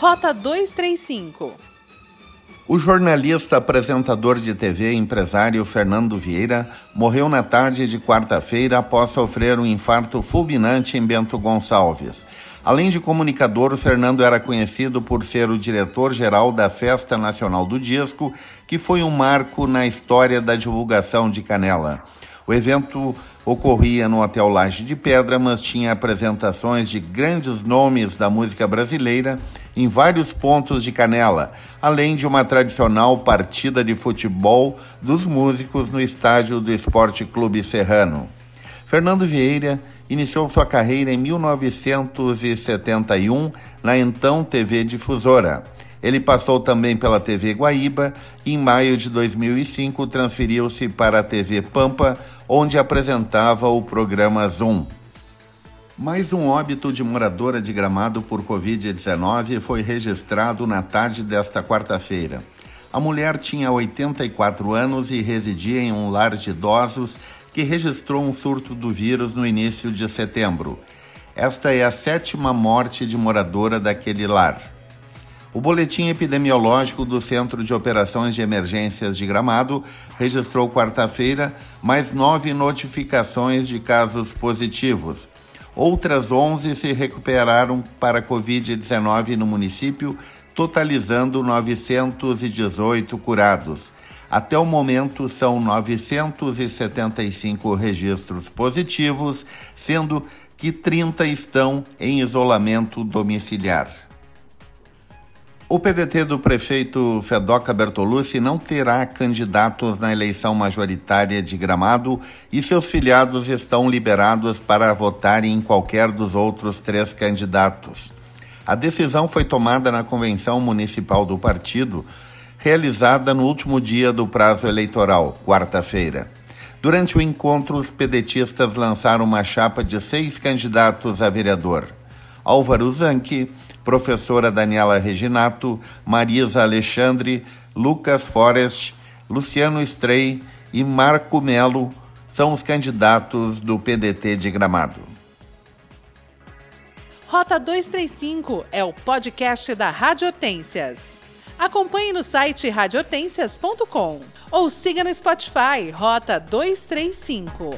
Rota 235. O jornalista, apresentador de TV e empresário Fernando Vieira morreu na tarde de quarta-feira após sofrer um infarto fulminante em Bento Gonçalves. Além de comunicador, Fernando era conhecido por ser o diretor-geral da Festa Nacional do Disco, que foi um marco na história da divulgação de Canela. O evento ocorria no Hotel Laje de Pedra, mas tinha apresentações de grandes nomes da música brasileira em vários pontos de Canela, além de uma tradicional partida de futebol dos músicos no estádio do Esporte Clube Serrano. Fernando Vieira iniciou sua carreira em 1971 na então TV Difusora. Ele passou também pela TV Guaíba e, em maio de 2005, transferiu-se para a TV Pampa, onde apresentava o programa Zoom. Mais um óbito de moradora de Gramado por Covid-19 foi registrado na tarde desta quarta-feira. A mulher tinha 84 anos e residia em um lar de idosos que registrou um surto do vírus no início de setembro. Esta é a sétima morte de moradora daquele lar. O boletim epidemiológico do Centro de Operações de Emergências de Gramado registrou quarta-feira mais nove notificações de casos positivos. Outras 11 se recuperaram para Covid-19 no município, totalizando 918 curados. Até o momento, são 975 registros positivos, sendo que 30 estão em isolamento domiciliar. O PDT do prefeito Fedoca Bertolucci não terá candidatos na eleição majoritária de Gramado e seus filiados estão liberados para votarem em qualquer dos outros três candidatos. A decisão foi tomada na convenção municipal do partido, realizada no último dia do prazo eleitoral, quarta-feira. Durante o encontro, os pedetistas lançaram uma chapa de seis candidatos a vereador. Álvaro Zanchi, professora Daniela Reginato, Marisa Alexandre, Lucas Forest, Luciano Strei e Marco Melo são os candidatos do PDT de Gramado. Rota 235 é o podcast da Rádio Hortências. Acompanhe no site radiohortências.com ou siga no Spotify Rota 235.